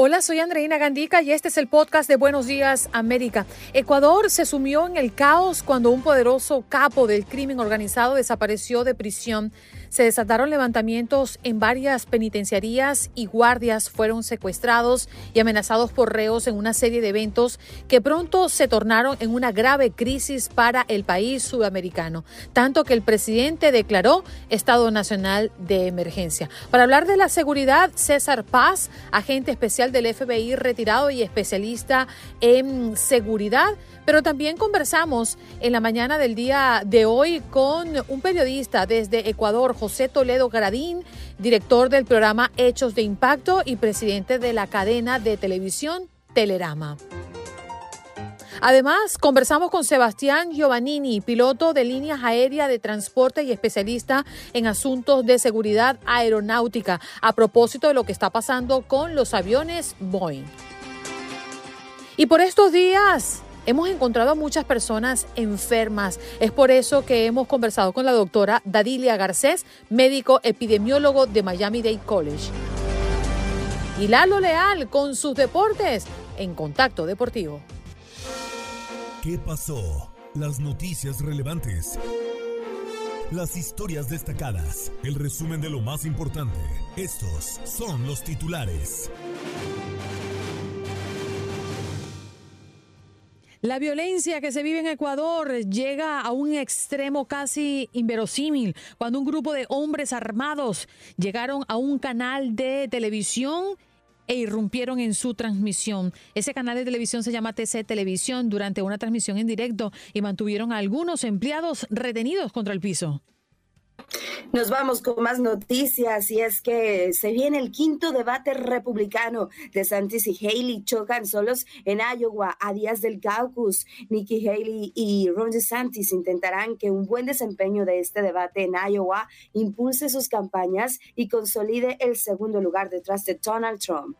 Hola, soy Andreina Gandica y este es el podcast de Buenos Días América. Ecuador se sumió en el caos cuando un poderoso capo del crimen organizado desapareció de prisión. Se desataron levantamientos en varias penitenciarías y guardias fueron secuestrados y amenazados por reos en una serie de eventos que pronto se tornaron en una grave crisis para el país sudamericano, tanto que el presidente declaró estado nacional de emergencia. Para hablar de la seguridad, César Paz, agente especial del FBI retirado y especialista en seguridad, pero también conversamos en la mañana del día de hoy con un periodista desde Ecuador, José Toledo Garadín, director del programa Hechos de Impacto y presidente de la cadena de televisión Telerama. Además, conversamos con Sebastián Giovannini, piloto de líneas aéreas de transporte y especialista en asuntos de seguridad aeronáutica, a propósito de lo que está pasando con los aviones Boeing. Y por estos días hemos encontrado a muchas personas enfermas. Es por eso que hemos conversado con la doctora Dadilia Garcés, médico epidemiólogo de Miami-Dade College. Y Lalo Leal con sus deportes en Contacto Deportivo. ¿Qué pasó? Las noticias relevantes. Las historias destacadas. El resumen de lo más importante. Estos son los titulares. La violencia que se vive en Ecuador llega a un extremo casi inverosímil cuando un grupo de hombres armados llegaron a un canal de televisión e irrumpieron en su transmisión. Ese canal de televisión se llama TC Televisión durante una transmisión en directo y mantuvieron a algunos empleados retenidos contra el piso. Nos vamos con más noticias y es que se viene el quinto debate republicano. De Santis y Haley chocan solos en Iowa a días del caucus. Nikki Haley y Ron DeSantis intentarán que un buen desempeño de este debate en Iowa impulse sus campañas y consolide el segundo lugar detrás de Donald Trump.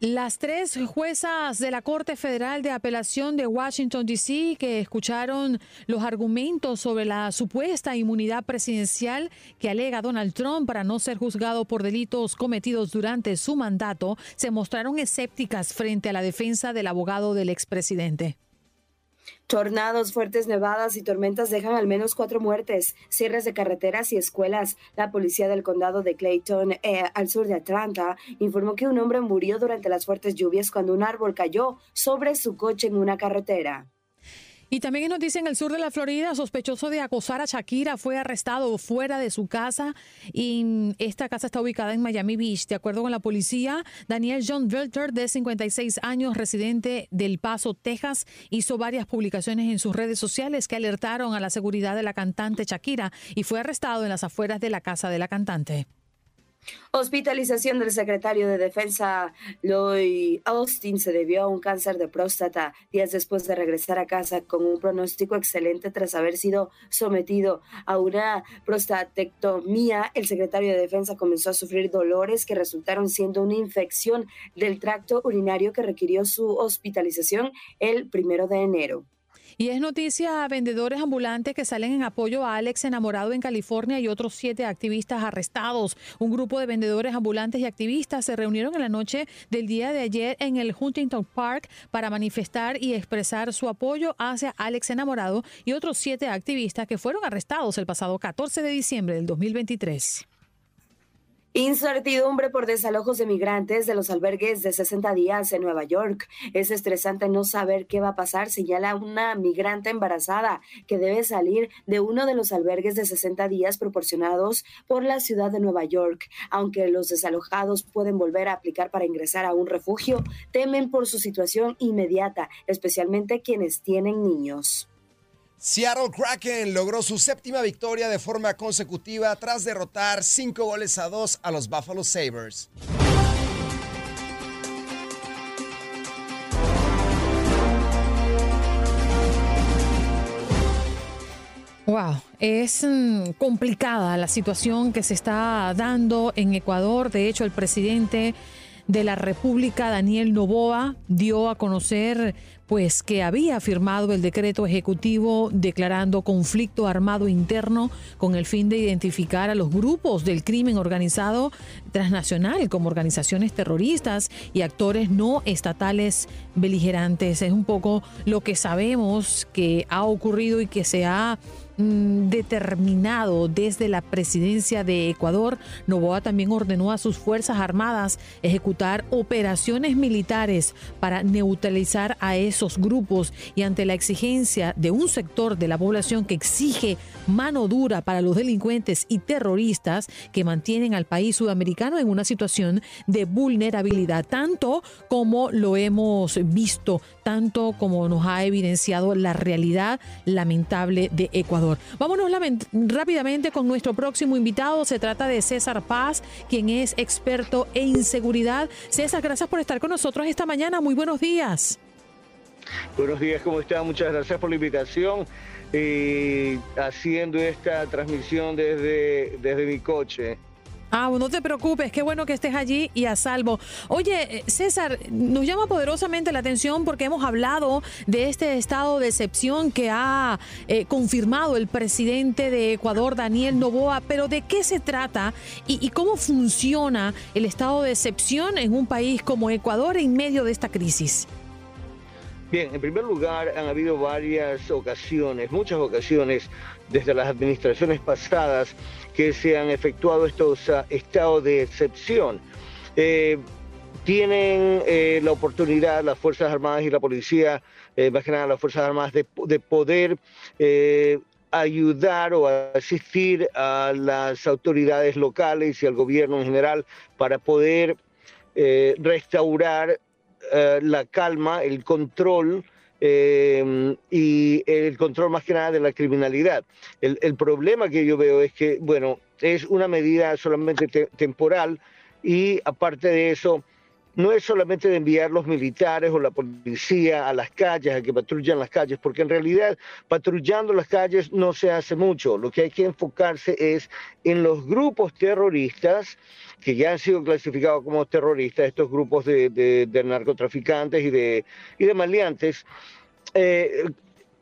Las tres juezas de la Corte Federal de Apelación de Washington, D.C., que escucharon los argumentos sobre la supuesta inmunidad presidencial que alega Donald Trump para no ser juzgado por delitos cometidos durante su mandato, se mostraron escépticas frente a la defensa del abogado del expresidente. Tornados, fuertes nevadas y tormentas dejan al menos cuatro muertes, cierres de carreteras y escuelas. La policía del condado de Clayton, eh, al sur de Atlanta, informó que un hombre murió durante las fuertes lluvias cuando un árbol cayó sobre su coche en una carretera. Y también es noticia en el sur de la Florida, sospechoso de acosar a Shakira fue arrestado fuera de su casa y esta casa está ubicada en Miami Beach. De acuerdo con la policía, Daniel John Velter, de 56 años, residente del Paso, Texas, hizo varias publicaciones en sus redes sociales que alertaron a la seguridad de la cantante Shakira y fue arrestado en las afueras de la casa de la cantante. Hospitalización del secretario de Defensa Lloyd Austin se debió a un cáncer de próstata días después de regresar a casa con un pronóstico excelente tras haber sido sometido a una prostatectomía. El secretario de Defensa comenzó a sufrir dolores que resultaron siendo una infección del tracto urinario que requirió su hospitalización el primero de enero. Y es noticia a vendedores ambulantes que salen en apoyo a Alex enamorado en California y otros siete activistas arrestados. Un grupo de vendedores ambulantes y activistas se reunieron en la noche del día de ayer en el Huntington Park para manifestar y expresar su apoyo hacia Alex enamorado y otros siete activistas que fueron arrestados el pasado 14 de diciembre del 2023. Incertidumbre por desalojos de migrantes de los albergues de 60 días en Nueva York. Es estresante no saber qué va a pasar, señala una migrante embarazada que debe salir de uno de los albergues de 60 días proporcionados por la ciudad de Nueva York. Aunque los desalojados pueden volver a aplicar para ingresar a un refugio, temen por su situación inmediata, especialmente quienes tienen niños. Seattle Kraken logró su séptima victoria de forma consecutiva tras derrotar cinco goles a dos a los Buffalo Sabres. Wow, es mm, complicada la situación que se está dando en Ecuador. De hecho, el presidente de la República, Daniel Novoa, dio a conocer pues que había firmado el decreto ejecutivo declarando conflicto armado interno con el fin de identificar a los grupos del crimen organizado transnacional como organizaciones terroristas y actores no estatales beligerantes. Es un poco lo que sabemos que ha ocurrido y que se ha determinado desde la presidencia de Ecuador, Novoa también ordenó a sus Fuerzas Armadas ejecutar operaciones militares para neutralizar a esos grupos y ante la exigencia de un sector de la población que exige mano dura para los delincuentes y terroristas que mantienen al país sudamericano en una situación de vulnerabilidad, tanto como lo hemos visto, tanto como nos ha evidenciado la realidad lamentable de Ecuador. Vámonos rápidamente con nuestro próximo invitado. Se trata de César Paz, quien es experto en seguridad. César, gracias por estar con nosotros esta mañana. Muy buenos días. Buenos días, ¿cómo está? Muchas gracias por la invitación. y haciendo esta transmisión desde, desde mi coche. Ah, no te preocupes, qué bueno que estés allí y a salvo. Oye, eh, César, nos llama poderosamente la atención porque hemos hablado de este estado de excepción que ha eh, confirmado el presidente de Ecuador, Daniel Novoa, pero ¿de qué se trata y, y cómo funciona el estado de excepción en un país como Ecuador en medio de esta crisis? Bien, en primer lugar, han habido varias ocasiones, muchas ocasiones, desde las administraciones pasadas, que se han efectuado estos uh, estados de excepción. Eh, tienen eh, la oportunidad las Fuerzas Armadas y la Policía, eh, más que nada las Fuerzas Armadas, de, de poder ayudar o asistir a las autoridades locales y al gobierno en general para poder restaurar la calma, el control eh, y el control más que nada de la criminalidad. El, problema que yo veo es que, bueno, es una medida solamente temporal y aparte de eso, no es solamente de enviar los militares o la policía a las calles, a que patrullen las calles, porque en realidad patrullando las calles no se hace mucho. Lo que hay que enfocarse es en los grupos terroristas que ya han sido clasificados como terroristas, estos grupos de, narcotraficantes y de, y de maleantes, eh,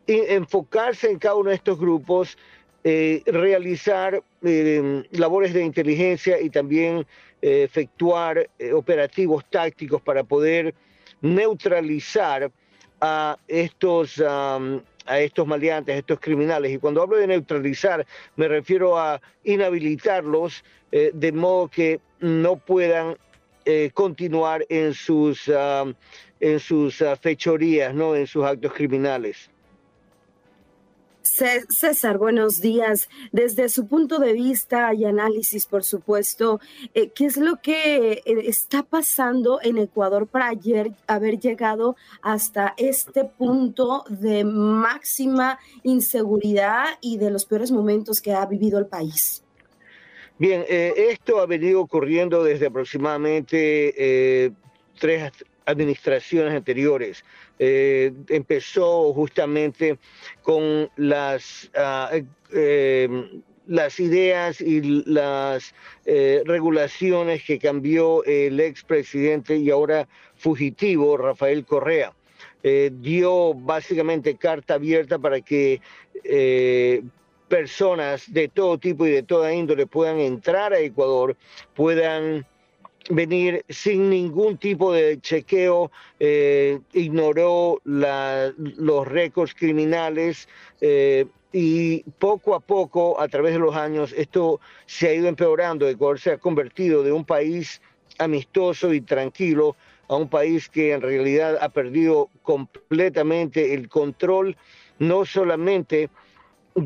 enfocarse en cada uno de estos grupos, eh, realizar eh, labores de inteligencia y también efectuar operativos tácticos para poder neutralizar a estos, a estos maleantes, a estos criminales. Y cuando hablo de neutralizar, me refiero a inhabilitarlos de modo que no puedan eh, continuar en sus, en sus ah, fechorías, ¿no? en sus actos criminales. César, buenos días. Desde su punto de vista y análisis, por supuesto, eh, ¿qué es lo que eh, está pasando en Ecuador para ayer haber llegado hasta este punto de máxima inseguridad y de los peores momentos que ha vivido el país? Bien, eh, esto ha venido ocurriendo desde aproximadamente tres administraciones anteriores. Eh, empezó justamente con las, eh, las ideas y las regulaciones que cambió el expresidente y ahora fugitivo Rafael Correa. dio básicamente carta abierta para que personas de todo tipo y de toda índole puedan entrar a Ecuador, puedan venir sin ningún tipo de chequeo, eh, ignoró los récords criminales eh, y poco a poco, a través de los años, esto se ha ido empeorando. Ecuador se ha convertido de un país amistoso y tranquilo a un país que en realidad ha perdido completamente el control, no solamente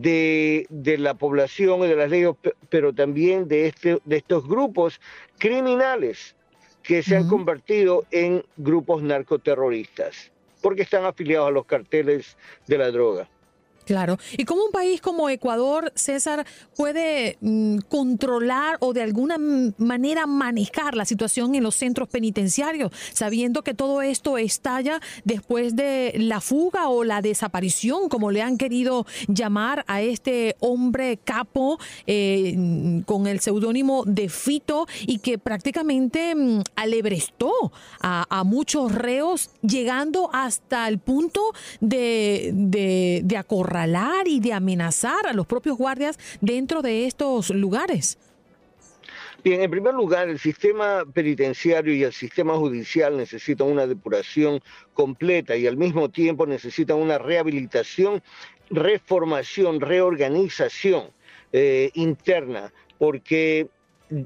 de, la población y de las leyes, pero también de, este, de estos grupos criminales que se han convertido en grupos narcoterroristas, porque están afiliados a los carteles de la droga. Claro. ¿Y cómo un país como Ecuador, César, puede mm, controlar o de alguna manera manejar la situación en los centros penitenciarios, sabiendo que todo esto estalla después de la fuga o la desaparición, como le han querido llamar a este hombre capo eh, con el seudónimo de Fito y que prácticamente mm, alebrestó a, muchos reos, llegando hasta el punto de, de, y de amenazar a los propios guardias dentro de estos lugares? Bien, en primer lugar, el sistema penitenciario y el sistema judicial necesitan una depuración completa y al mismo tiempo necesitan una rehabilitación, reformación, reorganización eh, interna, porque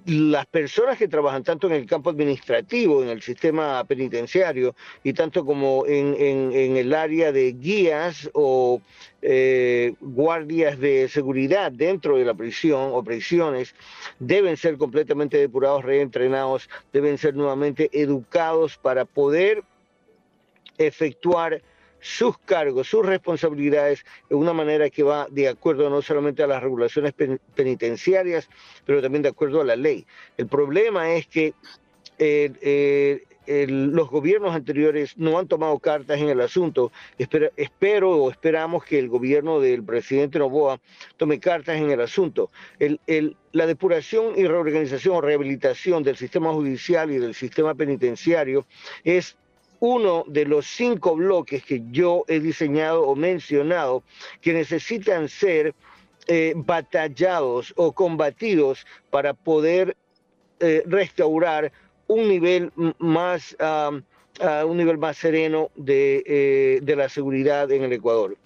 las personas que trabajan tanto en el campo administrativo, en el sistema penitenciario, y tanto como en, el área de guías o eh, guardias de seguridad dentro de la prisión o prisiones, deben ser completamente depurados, reentrenados, deben ser nuevamente educados para poder efectuar sus cargos, sus responsabilidades de una manera que va de acuerdo no solamente a las regulaciones penitenciarias, pero también de acuerdo a la ley. El problema es que eh, eh, los gobiernos anteriores no han tomado cartas en el asunto. Espero, o esperamos que el gobierno del presidente Novoa tome cartas en el asunto. la depuración y reorganización o rehabilitación del sistema judicial y del sistema penitenciario es uno de los cinco bloques que yo he diseñado o mencionado que necesitan ser eh, batallados o combatidos para poder eh, restaurar un nivel más un nivel más sereno de, eh, de la seguridad en el Ecuador.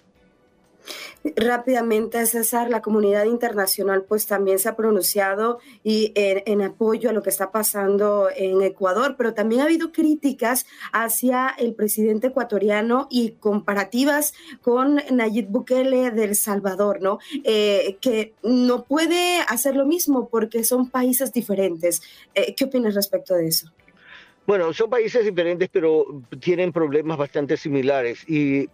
Rápidamente, César, la comunidad internacional pues también se ha pronunciado y en, apoyo a lo que está pasando en Ecuador, pero también ha habido críticas hacia el presidente ecuatoriano y comparativas con Nayib Bukele del Salvador, ¿no? Eh, que no puede hacer lo mismo porque son países diferentes. Eh, ¿Qué opinas respecto de eso? Bueno, son países diferentes, pero tienen problemas bastante similares. Y,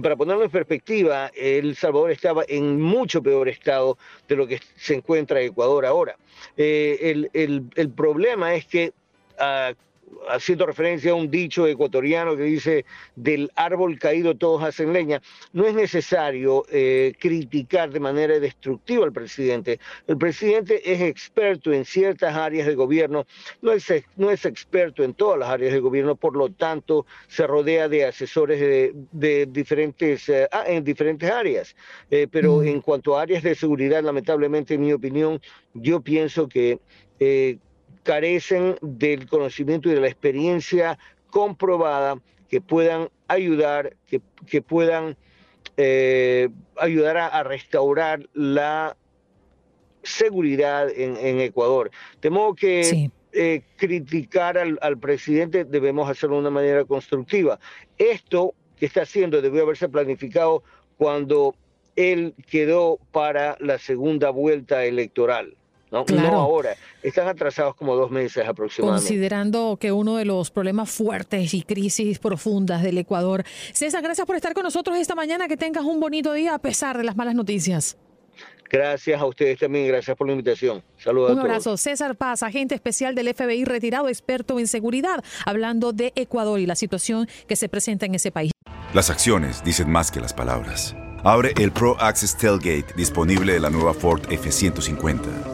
para ponerlo en perspectiva, El Salvador estaba en mucho peor estado de lo que se encuentra Ecuador ahora. Eh, el, problema es que ah, haciendo referencia a un dicho ecuatoriano que dice, del árbol caído todos hacen leña, no es necesario eh, criticar de manera destructiva al presidente. El presidente es experto en ciertas áreas de gobierno, no es, no es experto en todas las áreas de gobierno, por lo tanto se rodea de asesores de, diferentes, eh, ah, en diferentes áreas. Eh, pero mm. en cuanto a áreas de seguridad, lamentablemente, en mi opinión, yo pienso que carecen del conocimiento y de la experiencia comprobada que puedan ayudar, que, puedan eh, ayudar a, restaurar la seguridad en, Ecuador. De modo que eh, criticar al, al, presidente debemos hacerlo de una manera constructiva. Esto que está haciendo debió haberse planificado cuando él quedó para la segunda vuelta electoral. ¿No? Claro. no ahora, están atrasados como dos meses aproximadamente. Considerando que uno de los problemas fuertes y crisis profundas del Ecuador. César, gracias por estar con nosotros esta mañana. Que tengas un bonito día a pesar de las malas noticias. Gracias a ustedes también, gracias por la invitación. Saludos Un a todos. abrazo. César Paz, agente especial del FBI retirado, experto en seguridad, hablando de Ecuador y la situación que se presenta en ese país. Las acciones dicen más que las palabras. Abre el Pro Access Tailgate disponible de la nueva Ford F-150.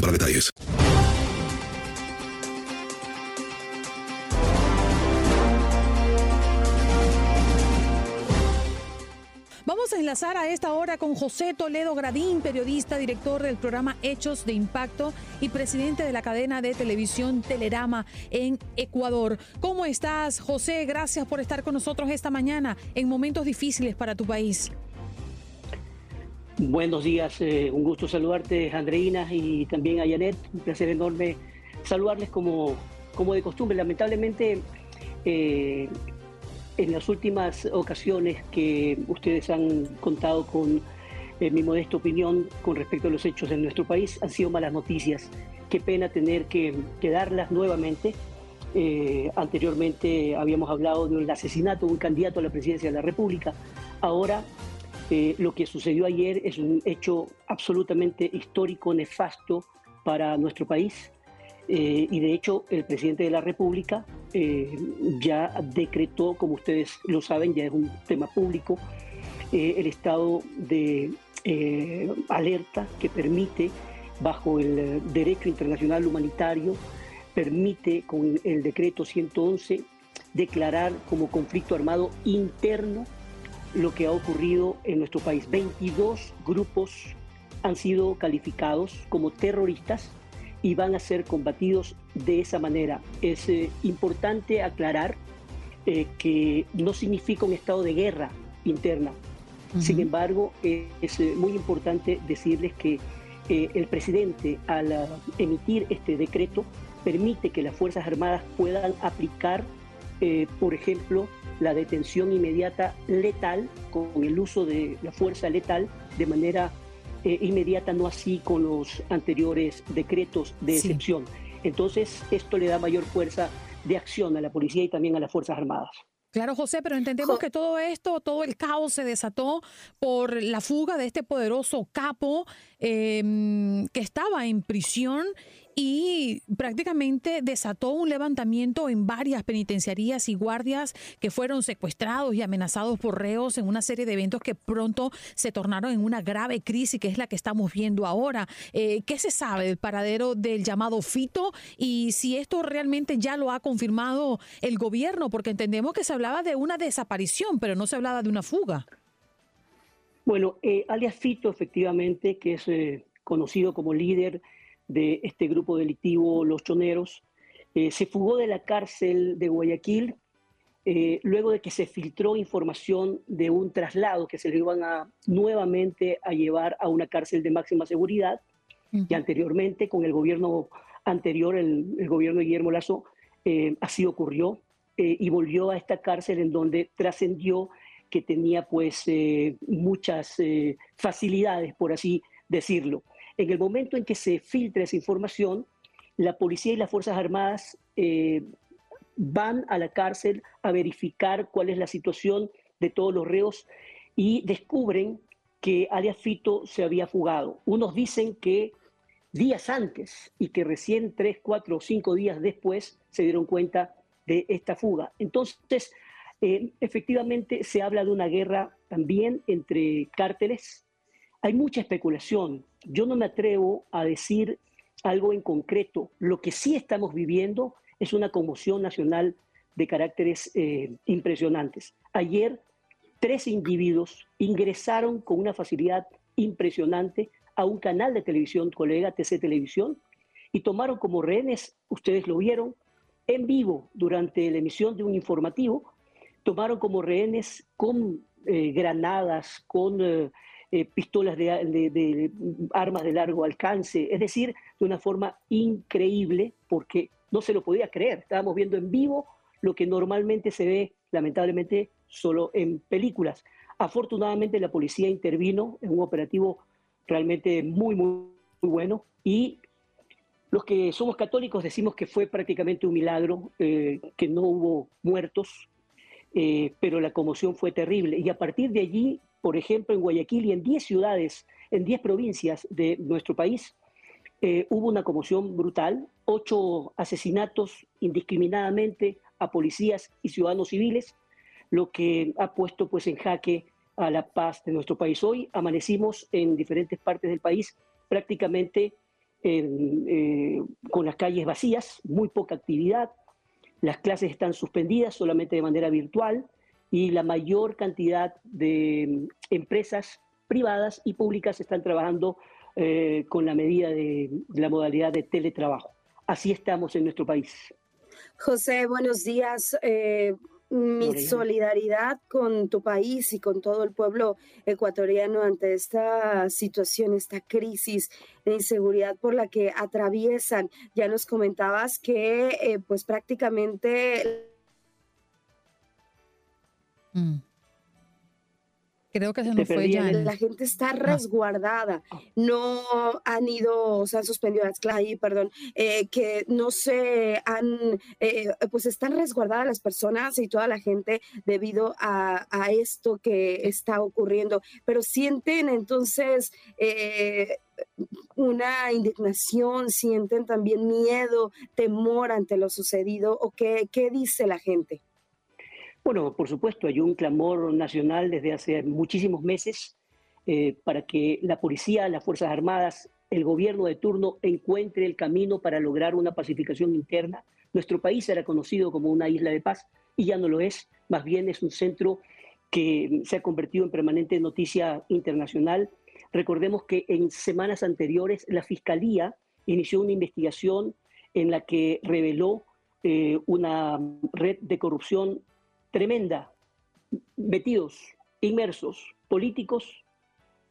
para detalles. Vamos a enlazar a esta hora con José Toledo Gradín, periodista, director del programa Hechos de Impacto y presidente de la cadena de televisión Telerama en Ecuador. ¿Cómo estás, José? Gracias por estar con nosotros esta mañana en momentos difíciles para tu país. Buenos días, eh, un gusto saludarte, Andreina, y también a Janet. Un placer enorme saludarles como, como de costumbre. Lamentablemente, eh, en las últimas ocasiones que ustedes han contado con eh, mi modesta opinión con respecto a los hechos en nuestro país, han sido malas noticias. Qué pena tener que, que darlas nuevamente. Anteriormente habíamos hablado del asesinato de un candidato a la presidencia de la República. Ahora eh, lo que sucedió ayer es un hecho absolutamente histórico, nefasto para nuestro país. Eh, y de hecho, el presidente de la República eh, ya decretó, como ustedes lo saben, ya es un tema público, eh, el estado de eh, alerta que permite, bajo el derecho internacional humanitario, permite con el decreto 111 declarar como conflicto armado interno lo que ha ocurrido en nuestro país. 22 grupos han sido calificados como terroristas y van a ser combatidos de esa manera. Es eh, importante aclarar eh, que no significa un estado de guerra interna. Sin embargo, eh, es eh, muy importante decirles que el presidente, al ah, emitir este decreto, permite que las Fuerzas Armadas puedan aplicar, por ejemplo, la detención inmediata letal, con el uso de la fuerza letal de manera eh, inmediata, no así con los anteriores decretos de Sí. excepción. Entonces, esto le da mayor fuerza de acción a la policía y también a las Fuerzas Armadas. Claro, José, pero entendemos que todo esto, todo el caos se desató por la fuga de este poderoso capo eh, que estaba en prisión y prácticamente desató un levantamiento en varias penitenciarías y guardias que fueron secuestrados y amenazados por reos en una serie de eventos que pronto se tornaron en una grave crisis que es la que estamos viendo ahora. Eh, ¿Qué se sabe del paradero del llamado Fito y si esto realmente ya lo ha confirmado el gobierno? Porque entendemos que se hablaba de una desaparición, pero no se hablaba de una fuga. Bueno, eh, alias Fito, efectivamente, que es eh, conocido como líder de este grupo delictivo Los Choneros, eh, se fugó de la cárcel de Guayaquil eh, luego de que se filtró información de un traslado que se le iban a nuevamente a llevar a una cárcel de máxima seguridad y anteriormente con el gobierno anterior, el, el gobierno de Guillermo Lazo, eh, así ocurrió y volvió a esta cárcel en donde trascendió que tenía pues muchas facilidades, por así decirlo. En el momento en que se filtra esa información, la policía y las Fuerzas Armadas van a la cárcel a verificar cuál es la situación de todos los reos y descubren que Alias Fito se había fugado. Unos dicen que días antes y que recién tres, cuatro o cinco días después se dieron cuenta de esta fuga. Entonces, eh, efectivamente se habla de una guerra también entre cárteles. Hay mucha especulación. Yo no me atrevo a decir algo en concreto. Lo que sí estamos viviendo es una conmoción nacional de caracteres eh, impresionantes. Ayer, tres individuos ingresaron con una facilidad impresionante a un canal de televisión, colega TC Televisión, y tomaron como rehenes, ustedes lo vieron, en vivo durante la emisión de un informativo, tomaron como rehenes con eh, granadas, con eh, eh, pistolas de, armas de largo alcance, es decir, de una forma increíble, porque no se lo podía creer. Estábamos viendo en vivo lo que normalmente se ve, lamentablemente, solo en películas. Afortunadamente, la policía intervino en un operativo realmente muy, muy, bueno. Y los que somos católicos decimos que fue prácticamente un milagro, eh, que no hubo muertos, eh, pero la conmoción fue terrible. Y a partir de allí, por ejemplo, en Guayaquil y en 10 ciudades, en 10 provincias de nuestro país, eh, hubo una conmoción brutal, ocho asesinatos indiscriminadamente a policías y ciudadanos civiles, lo que ha puesto pues en jaque a la paz de nuestro país. Hoy amanecimos en diferentes partes del país prácticamente eh, con las calles vacías, muy poca actividad, las clases están suspendidas solamente de manera virtual y la mayor cantidad de empresas privadas y públicas están trabajando eh, con la medida de, de la modalidad de teletrabajo. Así estamos en nuestro país. José, buenos días. Eh, mi solidaridad con tu país y con todo el pueblo ecuatoriano ante esta situación, esta crisis de inseguridad por la que atraviesan. Ya nos comentabas que eh, pues prácticamente... Mm. Creo que se nos fue ya. La gente está resguardada. No han ido, se han suspendido las clases, perdón, eh, que no se han, eh, pues están resguardadas las personas y toda la gente debido a, esto que está ocurriendo. Pero sienten entonces eh, una indignación, sienten también miedo, temor ante lo sucedido o qué, qué dice la gente. Bueno, por supuesto, hay un clamor nacional desde hace muchísimos meses eh, para que la policía, las Fuerzas Armadas, el gobierno de turno encuentre el camino para lograr una pacificación interna. Nuestro país era conocido como una isla de paz y ya no lo es, más bien es un centro que se ha convertido en permanente noticia internacional. Recordemos que en semanas anteriores la Fiscalía inició una investigación en la que reveló eh, una red de corrupción tremenda, metidos, inmersos, políticos,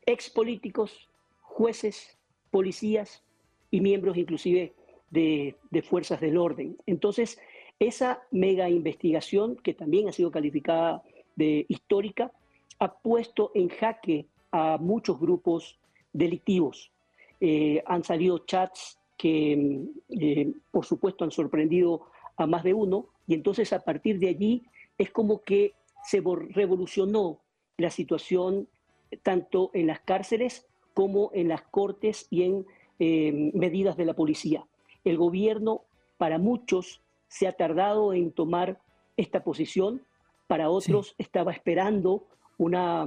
expolíticos, jueces, policías y miembros inclusive de, fuerzas del orden. Entonces, esa mega investigación, que también ha sido calificada de histórica, ha puesto en jaque a muchos grupos delictivos. Eh, han salido chats que, eh, por supuesto, han sorprendido a más de uno, y entonces a partir de allí es como que se revolucionó la situación tanto en las cárceles como en las cortes y en eh, medidas de la policía. El gobierno, para muchos, se ha tardado en tomar esta posición, para otros estaba esperando una,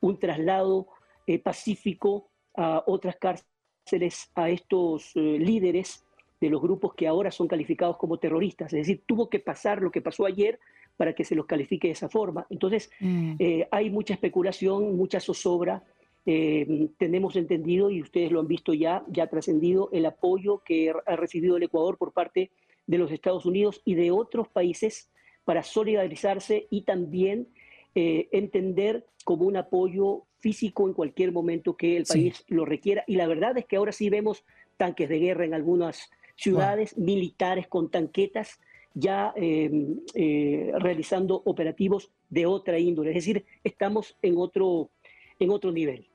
un traslado eh, pacífico a otras cárceles, a estos eh, líderes de los grupos que ahora son calificados como terroristas. Es decir, tuvo que pasar lo que pasó ayer para que se los califique de esa forma. Entonces, mm. eh, hay mucha especulación, mucha zozobra. Eh, tenemos entendido, y ustedes lo han visto ya, ya trascendido el apoyo que ha recibido el Ecuador por parte de los Estados Unidos y de otros países para solidarizarse y también eh, entender como un apoyo físico en cualquier momento que el país lo requiera. Y la verdad es que ahora sí vemos tanques de guerra en algunas ciudades militares con tanquetas ya em, eh, realizando operativos de otra índole. Es decir, estamos en otro, en otro nivel.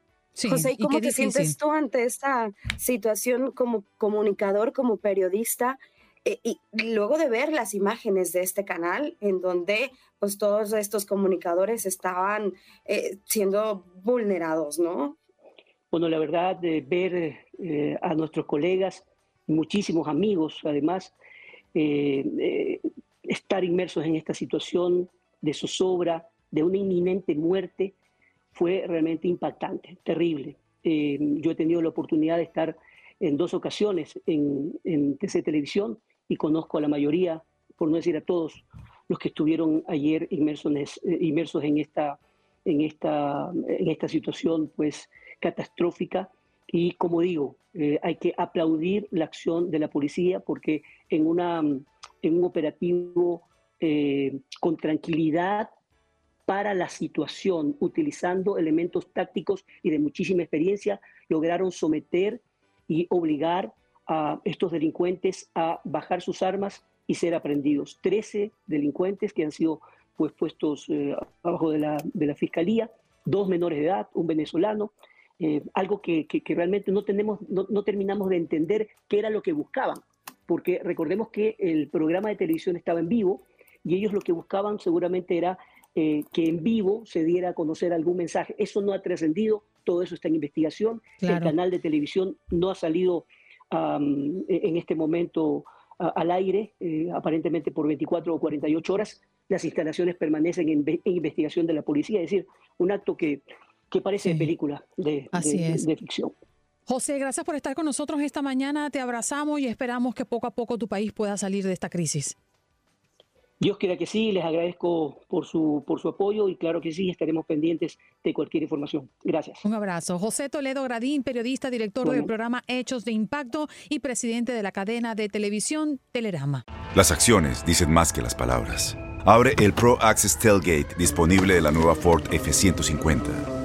José, ¿y cómo te sientes tú ante esta situación como comunicador, como periodista? Eh, y luego de ver las imágenes de este canal en donde pues todos estos comunicadores estaban eh, siendo vulnerados, ¿no? Bueno, la verdad, de ver a nuestros colegas, muchísimos amigos, además, eh, eh, estar inmersos en esta situación de zozobra, de una inminente muerte, fue realmente impactante, terrible. Eh, yo he tenido la oportunidad de estar en dos ocasiones en, en TC Televisión y conozco a la mayoría, por no decir a todos, los que estuvieron ayer inmersos, inmersos en, esta, en, esta, en esta situación pues catastrófica y como digo, eh, hay que aplaudir la acción de la policía porque en, una, en un operativo eh, con tranquilidad para la situación, utilizando elementos tácticos y de muchísima experiencia, lograron someter y obligar a estos delincuentes a bajar sus armas y ser aprendidos. Trece delincuentes que han sido pues, puestos eh, abajo de la, de la fiscalía, dos menores de edad, un venezolano, eh, algo que, realmente no, tenemos, no, terminamos de entender qué era lo que buscaban, porque recordemos que el programa de televisión estaba en vivo y ellos lo que buscaban seguramente era eh, que en vivo se diera a conocer algún mensaje. Eso no ha trascendido, todo eso está en investigación. El canal de televisión no ha salido en este momento al aire, eh, aparentemente por 24 o 48 horas. Las instalaciones permanecen en, en investigación de la policía, es decir, un acto que que parece película de, de, ficción. José, gracias por estar con nosotros esta mañana. Te abrazamos y esperamos que poco a poco tu país pueda salir de esta crisis. Dios quiera que sí, les agradezco por su, por su apoyo y claro que sí, estaremos pendientes de cualquier información. Gracias. Un abrazo. José Toledo Gradín, periodista, director del programa Hechos de Impacto y presidente de la cadena de televisión Telerama. Las acciones dicen más que las palabras. Abre el Pro Access Tailgate disponible de la nueva Ford F-150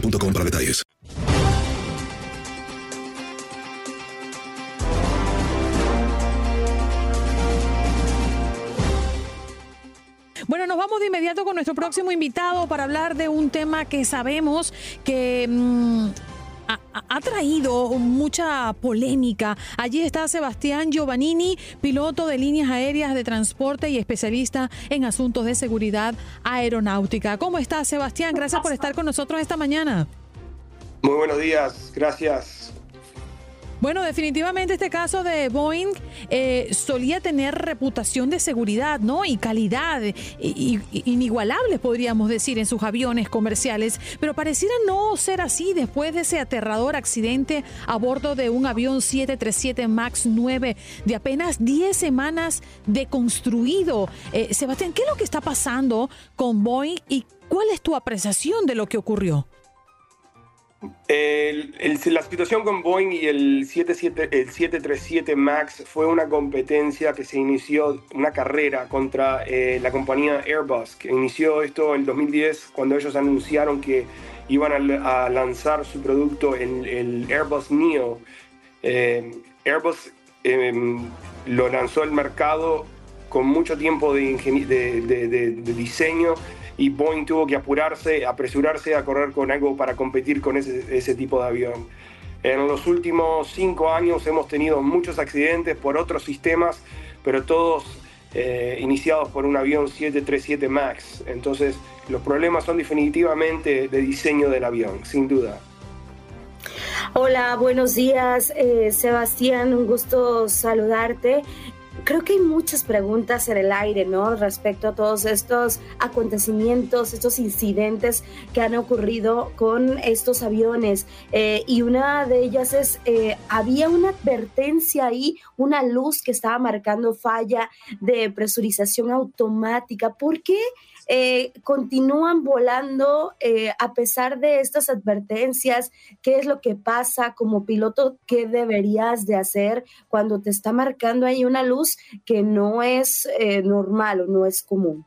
para detalles. Bueno, nos vamos de inmediato con nuestro próximo invitado para hablar de un tema que sabemos que... Mm, ha, traído mucha polémica. Allí está Sebastián Giovannini, piloto de líneas aéreas de transporte y especialista en asuntos de seguridad aeronáutica. ¿Cómo estás, Sebastián? Gracias por estar con nosotros esta mañana. Muy buenos días, gracias. Bueno, definitivamente este caso de Boeing eh, solía tener reputación de seguridad, ¿no? Y calidad inigualable, podríamos decir, en sus aviones comerciales, pero pareciera no ser así después de ese aterrador accidente a bordo de un avión 737 MAX 9 de apenas 10 semanas de construido. Eh, Sebastián, ¿qué es lo que está pasando con Boeing y cuál es tu apreciación de lo que ocurrió? La situación con Boeing y el, 77 el 737 MAX fue una competencia que se inició, una carrera contra eh, la compañía Airbus, que inició esto en 2010 cuando ellos anunciaron que iban a, lanzar su producto el Airbus Neo. Eh, Airbus eh, lo lanzó al mercado con mucho tiempo de diseño y Boeing tuvo que apurarse, apresurarse a correr con algo para competir con ese, tipo de avión. En los últimos cinco años hemos tenido muchos accidentes por otros sistemas, pero todos eh, iniciados por un avión 737 MAX. Entonces, los problemas son definitivamente de diseño del avión, sin duda. Hola, buenos días, eh, Sebastián, un gusto saludarte. Creo que hay muchas preguntas en el aire, ¿no? Respecto a todos estos acontecimientos, estos incidentes que han ocurrido con estos aviones. Eh, y una de ellas es, eh, había una advertencia ahí, una luz que estaba marcando falla de presurización automática. ¿Por qué? Eh, continúan volando eh, a pesar de estas advertencias? ¿Qué es lo que pasa como piloto? ¿Qué deberías de hacer cuando te está marcando ahí una luz que no es eh, normal o no es común?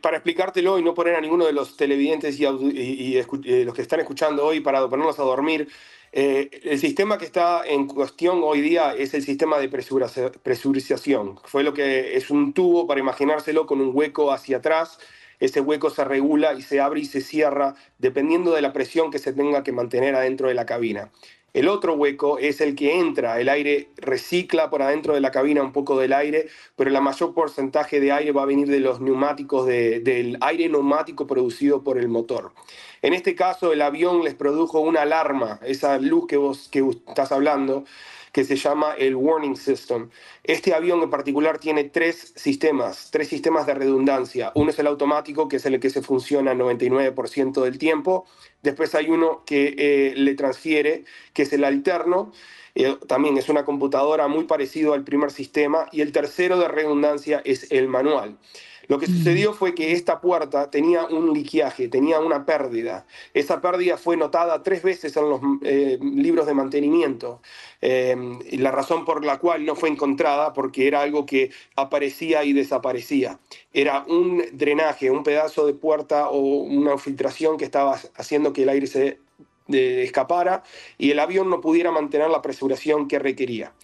Para explicártelo y no poner a ninguno de los televidentes y, y- los que están escuchando hoy para ponerlos a dormir, eh, el sistema que está en cuestión hoy día es el sistema de presuriza- presurización. Fue lo que es un tubo, para imaginárselo, con un hueco hacia atrás. Ese hueco se regula y se abre y se cierra dependiendo de la presión que se tenga que mantener adentro de la cabina. El otro hueco es el que entra, el aire recicla por adentro de la cabina un poco del aire, pero el mayor porcentaje de aire va a venir de los neumáticos, de- del aire neumático producido por el motor. En este caso, el avión les produjo una alarma, esa luz que vos que estás hablando, que se llama el Warning System. Este avión en particular tiene tres sistemas, tres sistemas de redundancia. Uno es el automático, que es el que se funciona el 99% del tiempo. Después hay uno que eh, le transfiere, que es el alterno. Eh, también es una computadora muy parecido al primer sistema. Y el tercero de redundancia es el manual. Lo que sucedió fue que esta puerta tenía un liqueaje, tenía una pérdida. Esa pérdida fue notada tres veces en los eh, libros de mantenimiento. Eh, y la razón por la cual no fue encontrada, porque era algo que aparecía y desaparecía. Era un drenaje, un pedazo de puerta o una filtración que estaba haciendo que el aire se de- escapara y el avión no pudiera mantener la presuración que requería.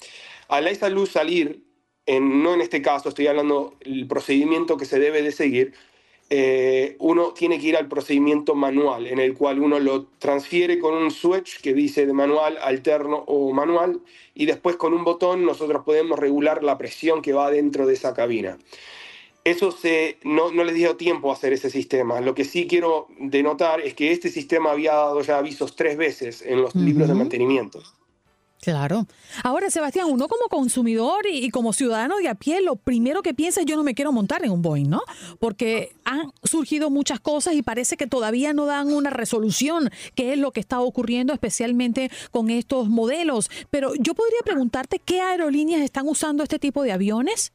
Al esa luz salir, en- no en este caso, estoy hablando del procedimiento que se debe de seguir, eh, uno tiene que ir al procedimiento manual, en el cual uno lo transfiere con un switch que dice de manual, alterno o manual, y después con un botón nosotros podemos regular la presión que va dentro de esa cabina. Eso se, no, no les dio tiempo a hacer ese sistema. Lo que sí quiero denotar es que este sistema había dado ya avisos tres veces en los libros de mantenimiento. Claro. Ahora, Sebastián, uno como consumidor y, y como ciudadano de a pie, lo primero que piensa es yo no me quiero montar en un Boeing, ¿no? Porque han surgido muchas cosas y parece que todavía no dan una resolución, qué es lo que está ocurriendo especialmente con estos modelos. Pero yo podría preguntarte qué aerolíneas están usando este tipo de aviones.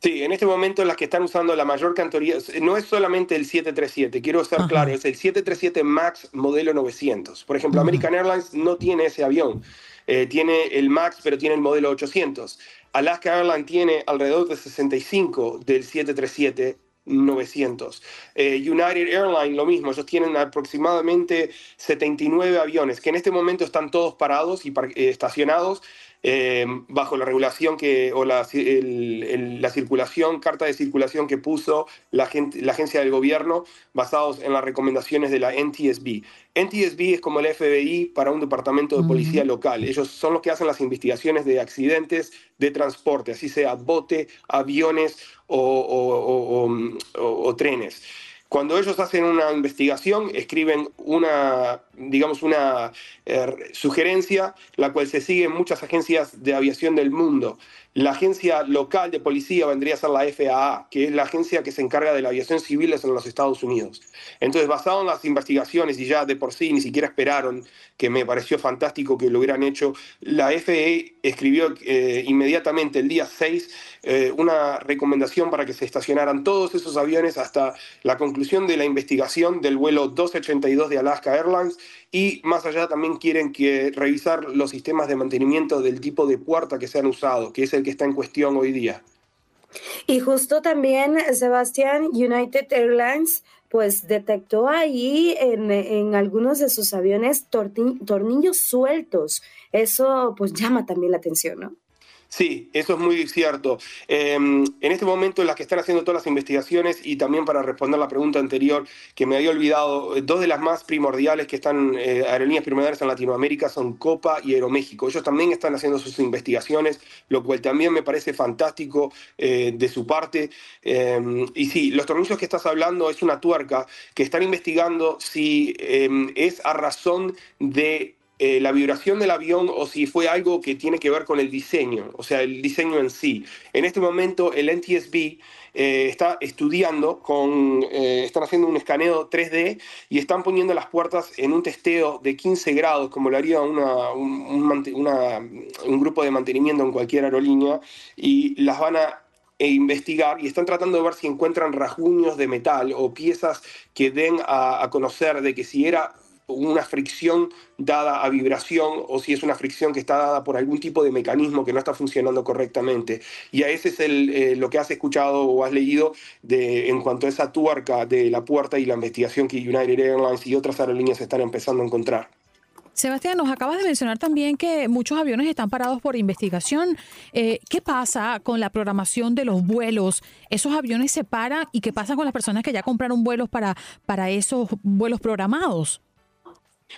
Sí, en este momento las que están usando la mayor cantidad, no es solamente el 737, quiero ser claro, es el 737 MAX modelo 900. Por ejemplo, American Airlines no tiene ese avión, Eh, tiene el MAX, pero tiene el modelo 800. Alaska Airlines tiene alrededor de 65 del 737. 900. Eh, United Airlines, lo mismo, ellos tienen aproximadamente 79 aviones que en este momento están todos parados y eh, estacionados eh, bajo la regulación que, o la, ci- el- el- la circulación, carta de circulación que puso la, gente- la agencia del gobierno basados en las recomendaciones de la NTSB. NTSB es como el FBI para un departamento de policía local. Ellos son los que hacen las investigaciones de accidentes de transporte, así sea bote, aviones o, o- o- o- o- o trenes. Cuando ellos hacen una investigación, escriben una digamos, una eh, sugerencia, la cual se sigue en muchas agencias de aviación del mundo. La agencia local de policía vendría a ser la FAA, que es la agencia que se encarga de la aviación civil en los Estados Unidos. Entonces, basado en las investigaciones, y ya de por sí ni siquiera esperaron, que me pareció fantástico que lo hubieran hecho, la FAA escribió eh, inmediatamente el día 6 eh, una recomendación para que se estacionaran todos esos aviones hasta la conclusión de la investigación del vuelo 282 de Alaska Airlines y más allá también quieren que revisar los sistemas de mantenimiento del tipo de puerta que se han usado, que es el que está en cuestión hoy día. Y justo también, Sebastián, United Airlines pues detectó ahí en, en algunos de sus aviones tornillos sueltos. Eso pues llama también la atención, ¿no? Sí, eso es muy cierto. Em, en este momento, las que están haciendo todas las investigaciones y también para responder la pregunta anterior que me había olvidado, eh, dos de las más primordiales que están eh, aerolíneas primordiales en Latinoamérica son Copa y Aeroméxico. Ellos también están haciendo sus investigaciones, lo cual también me parece fantástico eh, de su parte. Em, y sí, los tornillos que estás hablando es una tuerca que están investigando si em, es a razón de eh, la vibración del avión o si fue algo que tiene que ver con el diseño, o sea, el diseño en sí. En este momento el NTSB eh, está estudiando, con, eh, están haciendo un escaneo 3D y están poniendo las puertas en un testeo de 15 grados, como lo haría un, grupo de mantenimiento en cualquier aerolínea, y las van a investigar y están tratando de ver si encuentran rasguños de metal o piezas que den a conocer de que si era una fricción dada a vibración o si es una fricción que está dada por algún tipo de mecanismo que no está funcionando correctamente. Y a ese es el, eh, lo que has escuchado o has leído de, en cuanto a esa tuerca de la puerta y la investigación que United Airlines y otras aerolíneas están empezando a encontrar. Sebastián, nos acabas de mencionar también que muchos aviones están parados por investigación. Eh, ¿Qué pasa con la programación de los vuelos? ¿Esos aviones se paran y qué pasa con las personas que ya compraron vuelos para, para esos vuelos programados?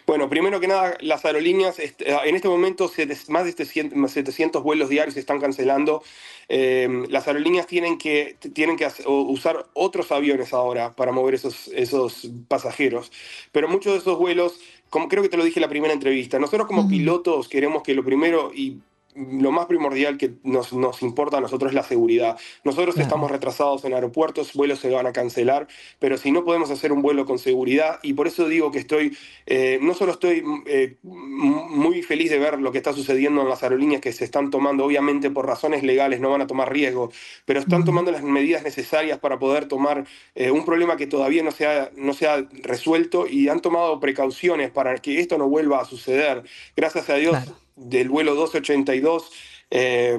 Bueno, primero que nada, las aerolíneas, este, en este momento más de 700 vuelos diarios se están cancelando. Em, las aerolíneas tienen que, tienen que usar otros aviones ahora para mover esos, esos pasajeros. Pero muchos de esos vuelos, como creo que te lo dije en la primera entrevista, nosotros como pilotos queremos que lo primero, y lo más primordial que nos, nos, importa a nosotros es la seguridad. Nosotros estamos retrasados en aeropuertos, vuelos se van a cancelar, pero si no podemos hacer un vuelo con seguridad, y por eso digo que estoy, eh, no solo estoy eh, muy feliz de ver lo que está sucediendo en las aerolíneas que se están tomando, obviamente por razones legales no van a tomar riesgo, pero están tomando las medidas necesarias para poder tomar eh, un problema que todavía no se, ha, no se ha resuelto y han tomado precauciones para que esto no vuelva a suceder. Gracias a Dios del vuelo 282 eh,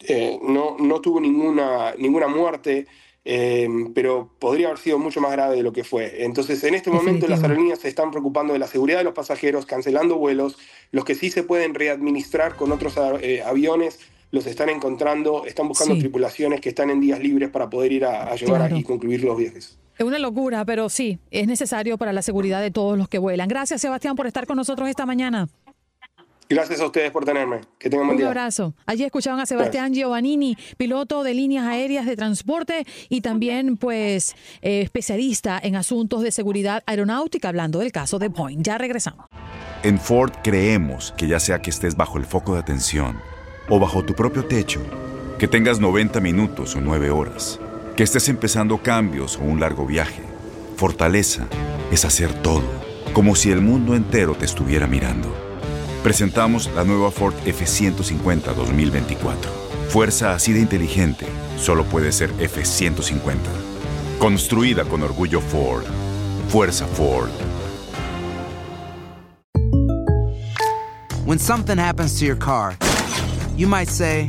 eh, no, no tuvo ninguna, ninguna muerte, eh, pero podría haber sido mucho más grave de lo que fue. Entonces, en este momento las aerolíneas se están preocupando de la seguridad de los pasajeros, cancelando vuelos, los que sí se pueden readministrar con otros aviones. Los están encontrando, están buscando tripulaciones que están en días libres para poder ir a, llevar y concluir los viajes. Es una locura, pero sí, es necesario para la seguridad de todos los que vuelan. Gracias, Sebastián, por estar con nosotros esta mañana. Gracias a ustedes por tenerme. Que tengan buen día. Un abrazo. Allí escuchaban a Sebastián Giovannini, piloto de líneas aéreas de transporte y también, pues, eh, especialista en asuntos de seguridad aeronáutica, hablando del caso de Boeing. Ya regresamos. En Ford creemos que ya sea que estés bajo el foco de atención o bajo tu propio techo, que tengas 90 minutos o 9 horas, que estés empezando cambios o un largo viaje, fortaleza es hacer todo, como si el mundo entero te estuviera mirando. Presentamos la nueva Ford F150 2024. Fuerza así de inteligente solo puede ser F150. Construida con orgullo Ford. Fuerza Ford. When something happens to your car, you might say,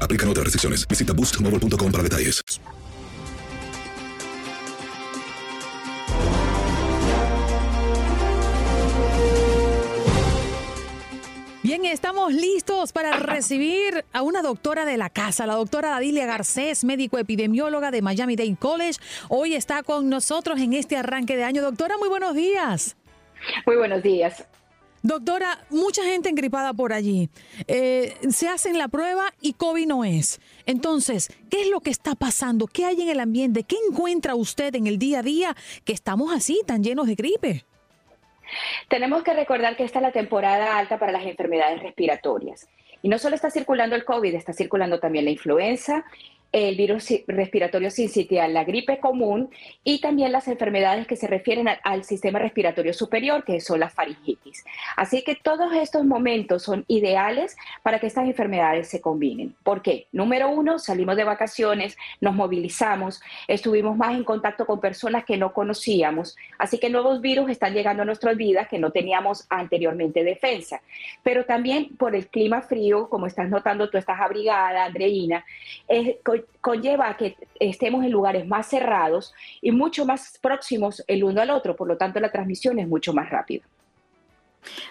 Aplican otras restricciones. Visita boostmobile.com para detalles. Bien, estamos listos para recibir a una doctora de la casa, la doctora Dadilia Garcés, médico epidemióloga de Miami Dade College. Hoy está con nosotros en este arranque de año. Doctora, muy buenos días. Muy buenos días. Doctora, mucha gente engripada por allí. Eh, se hacen la prueba y COVID no es. Entonces, ¿qué es lo que está pasando? ¿Qué hay en el ambiente? ¿Qué encuentra usted en el día a día que estamos así, tan llenos de gripe? Tenemos que recordar que esta es la temporada alta para las enfermedades respiratorias. Y no solo está circulando el COVID, está circulando también la influenza el virus respiratorio sincitial, la gripe común y también las enfermedades que se refieren al, sistema respiratorio superior, que son las faringitis. Así que todos estos momentos son ideales para que estas enfermedades se combinen. ¿Por qué? Número uno, salimos de vacaciones, nos movilizamos, estuvimos más en contacto con personas que no conocíamos, así que nuevos virus están llegando a nuestras vidas que no teníamos anteriormente defensa. Pero también por el clima frío, como estás notando, tú estás abrigada, Andreina, es conlleva que estemos en lugares más cerrados y mucho más próximos el uno al otro, por lo tanto la transmisión es mucho más rápida.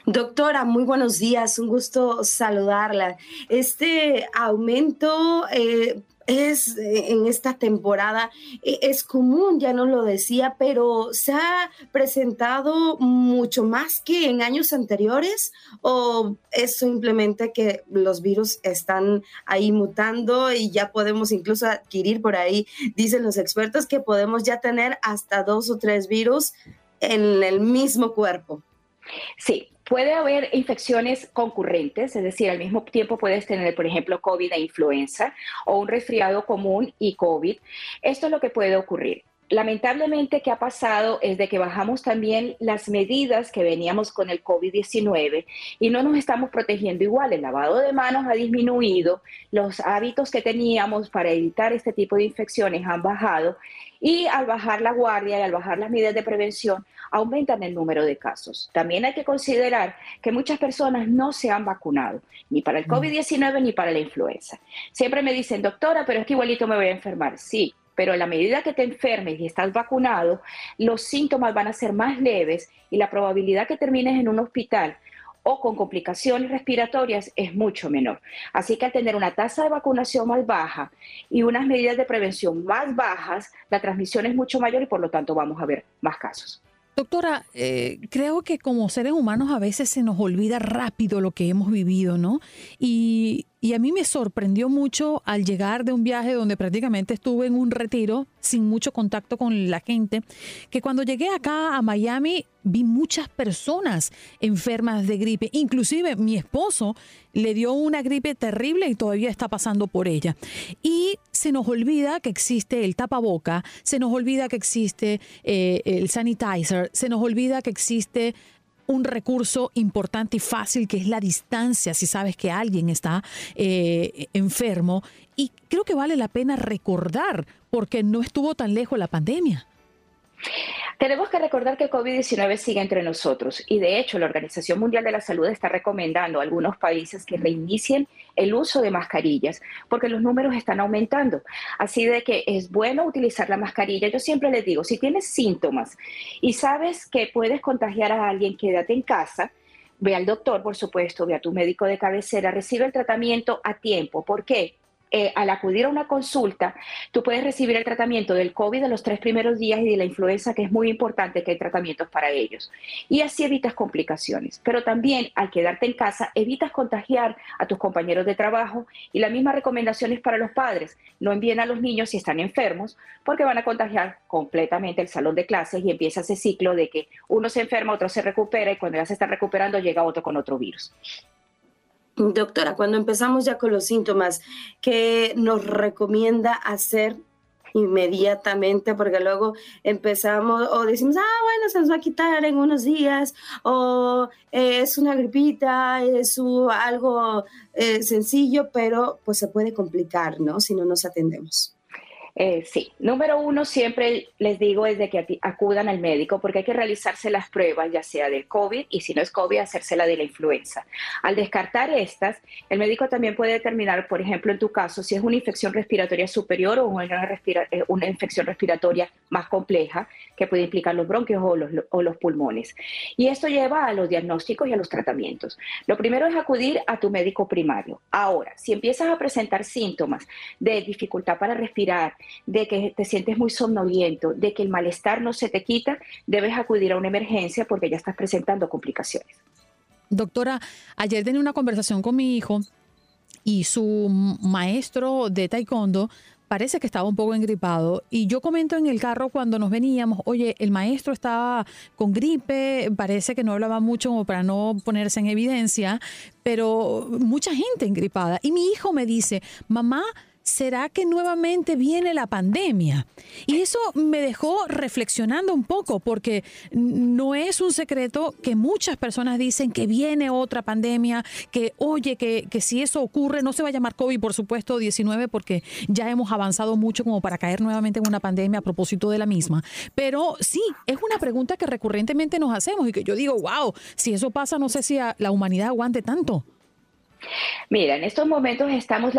Doctora, muy buenos días, un gusto saludarla. Este aumento eh, es eh, en esta temporada, eh, es común, ya no lo decía, pero se ha presentado mucho más que en años anteriores o es simplemente que los virus están ahí mutando y ya podemos incluso adquirir por ahí, dicen los expertos, que podemos ya tener hasta dos o tres virus en el mismo cuerpo. Sí, Puede haber infecciones concurrentes, es decir, al mismo tiempo puedes tener, por ejemplo, COVID e influenza o un resfriado común y COVID. Esto es lo que puede ocurrir. Lamentablemente, ¿qué ha pasado? Es de que bajamos también las medidas que veníamos con el COVID-19 y no nos estamos protegiendo igual. El lavado de manos ha disminuido, los hábitos que teníamos para evitar este tipo de infecciones han bajado y al bajar la guardia y al bajar las medidas de prevención, aumentan el número de casos. También hay que considerar que muchas personas no se han vacunado, ni para el mm. COVID-19 ni para la influenza. Siempre me dicen, doctora, pero es que igualito me voy a enfermar. Sí, pero a la medida que te enfermes y estás vacunado, los síntomas van a ser más leves y la probabilidad que termines en un hospital o con complicaciones respiratorias es mucho menor. Así que al tener una tasa de vacunación más baja y unas medidas de prevención más bajas, la transmisión es mucho mayor y por lo tanto vamos a ver más casos. Doctora, eh, creo que como seres humanos a veces se nos olvida rápido lo que hemos vivido, ¿no? Y, y a mí me sorprendió mucho al llegar de un viaje donde prácticamente estuve en un retiro sin mucho contacto con la gente, que cuando llegué acá a Miami vi muchas personas enfermas de gripe. Inclusive mi esposo le dio una gripe terrible y todavía está pasando por ella. Y se nos olvida que existe el tapaboca, se nos olvida que existe eh, el sanitizer, se nos olvida que existe un recurso importante y fácil que es la distancia si sabes que alguien está eh, enfermo. Y creo que vale la pena recordar porque no estuvo tan lejos la pandemia. Tenemos que recordar que el COVID-19 sigue entre nosotros y de hecho la Organización Mundial de la Salud está recomendando a algunos países que reinicien el uso de mascarillas porque los números están aumentando. Así de que es bueno utilizar la mascarilla. Yo siempre les digo, si tienes síntomas y sabes que puedes contagiar a alguien, quédate en casa. Ve al doctor, por supuesto, ve a tu médico de cabecera, recibe el tratamiento a tiempo. ¿Por qué? Eh, al acudir a una consulta, tú puedes recibir el tratamiento del COVID de los tres primeros días y de la influenza, que es muy importante que hay tratamientos para ellos. Y así evitas complicaciones. Pero también al quedarte en casa, evitas contagiar a tus compañeros de trabajo y la misma recomendación es para los padres. No envíen a los niños si están enfermos porque van a contagiar completamente el salón de clases y empieza ese ciclo de que uno se enferma, otro se recupera y cuando ya se está recuperando llega otro con otro virus. Doctora, cuando empezamos ya con los síntomas, ¿qué nos recomienda hacer inmediatamente? Porque luego empezamos o decimos, ah, bueno, se nos va a quitar en unos días, o eh, es una gripita, es algo eh, sencillo, pero pues se puede complicar, ¿no? Si no nos atendemos. Eh, sí, número uno, siempre les digo es de que acudan al médico porque hay que realizarse las pruebas, ya sea del COVID y si no es COVID, hacérsela de la influenza. Al descartar estas, el médico también puede determinar, por ejemplo, en tu caso, si es una infección respiratoria superior o una, eh, infección respiratoria más compleja que puede implicar los bronquios o los pulmones. Y esto lleva a los diagnósticos y a los tratamientos. Lo primero es acudir a tu médico primario. Ahora, si empiezas a presentar síntomas de dificultad para respirar, de que te sientes muy somnoliento, de que el malestar no se te quita, debes acudir a una emergencia porque ya estás presentando complicaciones. Doctora, ayer tenía una conversación con mi hijo y su maestro de taekwondo parece que estaba un poco engripado. Y yo comento en el carro cuando nos veníamos, oye, el maestro estaba con gripe, parece que no hablaba mucho como para no ponerse en evidencia, pero mucha gente engripada. Y mi hijo me dice, mamá, ¿será que nuevamente viene la pandemia? Y eso me dejó reflexionando un poco, porque no es un secreto que muchas personas dicen que viene otra pandemia, que oye, que, que si eso ocurre, no se va a llamar COVID, por supuesto, 19, porque ya hemos avanzado mucho como para caer nuevamente en una pandemia a propósito de la misma. Pero sí, es una pregunta que recurrentemente nos hacemos y que yo digo, wow, si eso pasa, no sé si la humanidad aguante tanto. Mira, en estos momentos estamos,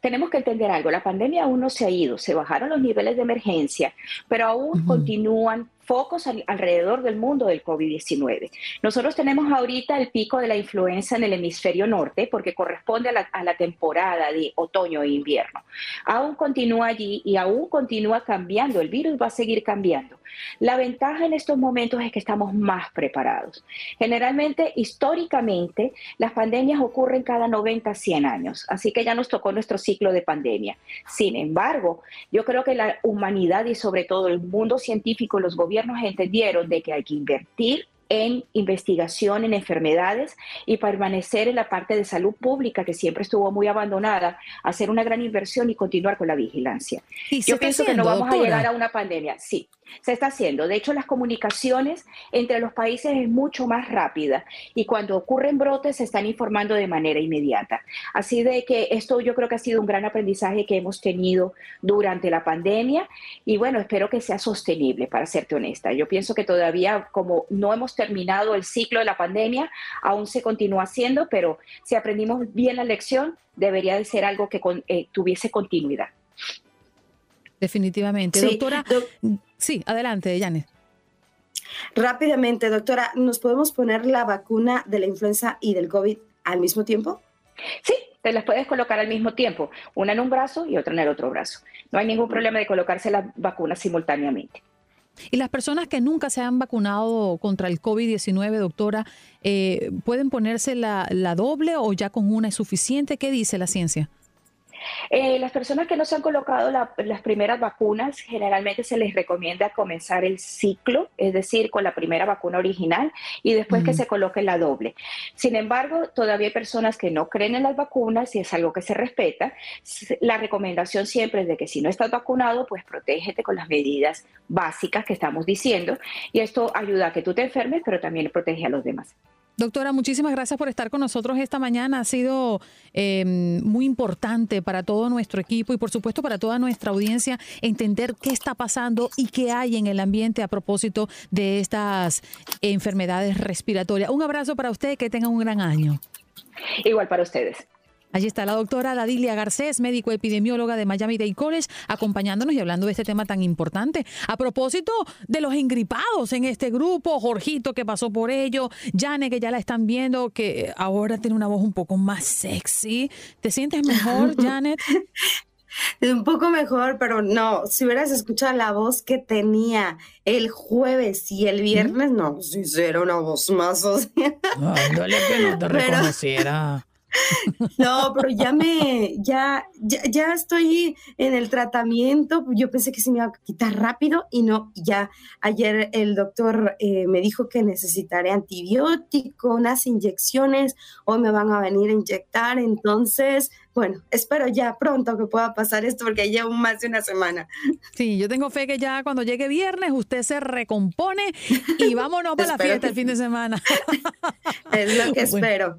tenemos que entender algo, la pandemia aún no se ha ido, se bajaron los niveles de emergencia, pero aún continúan focos alrededor del mundo del COVID-19. Nosotros tenemos ahorita el pico de la influenza en el hemisferio norte porque corresponde a la, a la, temporada de otoño e invierno. Aún continúa allí y aún continúa cambiando, el virus va a seguir cambiando. La ventaja en estos momentos es que estamos más preparados. Generalmente, históricamente, las pandemias ocurren cada 90 a 100 años, así que ya nos tocó nuestro ciclo de pandemia. Sin embargo, yo creo que la humanidad y sobre todo el mundo científico, los gobiernos, gobiernos entendieron de que hay que invertir en investigación en enfermedades y permanecer en la parte de salud pública que siempre estuvo muy abandonada, hacer una gran inversión y continuar con la vigilancia. Yo pienso que no vamos a llegar a una pandemia, sí, se está haciendo. De hecho, las comunicaciones entre los países es mucho más rápida y cuando ocurren brotes se están informando de manera inmediata. Así de que esto yo creo que ha sido un gran aprendizaje que hemos tenido durante la pandemia y bueno, espero que sea sostenible, para serte honesta. Yo pienso que todavía como no hemos terminado el ciclo de la pandemia, aún se continúa haciendo, pero si aprendimos bien la lección, debería de ser algo que eh, tuviese continuidad. Definitivamente. Doctora, sí, adelante, Janet. Rápidamente, doctora, ¿nos podemos poner la vacuna de la influenza y del COVID al mismo tiempo? Sí, te las puedes colocar al mismo tiempo, una en un brazo y otra en el otro brazo. No hay ningún problema de colocarse las vacunas simultáneamente. Y las personas que nunca se han vacunado contra el COVID-19, doctora, eh, ¿pueden ponerse la, la doble o ya con una es suficiente? ¿Qué dice la ciencia? Eh, las personas que no se han colocado las primeras vacunas, generalmente se les recomienda comenzar el ciclo, es decir, con la primera vacuna original y después que se coloque la doble. Sin embargo, todavía hay personas que no creen en las vacunas y es algo que se respeta. La recomendación siempre es de que si no estás vacunado, pues protégete con las medidas básicas que estamos diciendo y esto ayuda a que tú te enfermes, pero también protege a los demás. Doctora, muchísimas gracias por estar con nosotros esta mañana. Ha sido em, muy importante para todo nuestro equipo y por supuesto para toda nuestra audiencia entender qué está pasando y qué hay en el ambiente a propósito de estas enfermedades respiratorias. Un abrazo para usted, que tenga un gran año. Igual para ustedes. Allí está la doctora Dadilia Garcés, médico epidemióloga de Miami Dade College, acompañándonos y hablando de este tema tan importante. A propósito de los engripados en este grupo, Jorgito que pasó por ello, Jane que ya la están viendo, que ahora tiene una voz un poco más sexy. ¿Te sientes mejor, Janet? Un poco mejor, pero no, si hubieras escuchado la voz que tenía el jueves y el viernes, no, si era una voz más. O que no te reconociera. No, pero ya me, ya, ya, ya, estoy en el tratamiento. Yo pensé que se me iba a quitar rápido y no, ya ayer el doctor eh, me dijo que necesitaré antibiótico, unas inyecciones, hoy me van a venir a inyectar. Entonces, bueno, espero ya pronto que pueda pasar esto porque llevo más de una semana. Sí, yo tengo fe que ya cuando llegue viernes usted se recompone y vámonos para la fiesta el fin de semana. es lo que espero.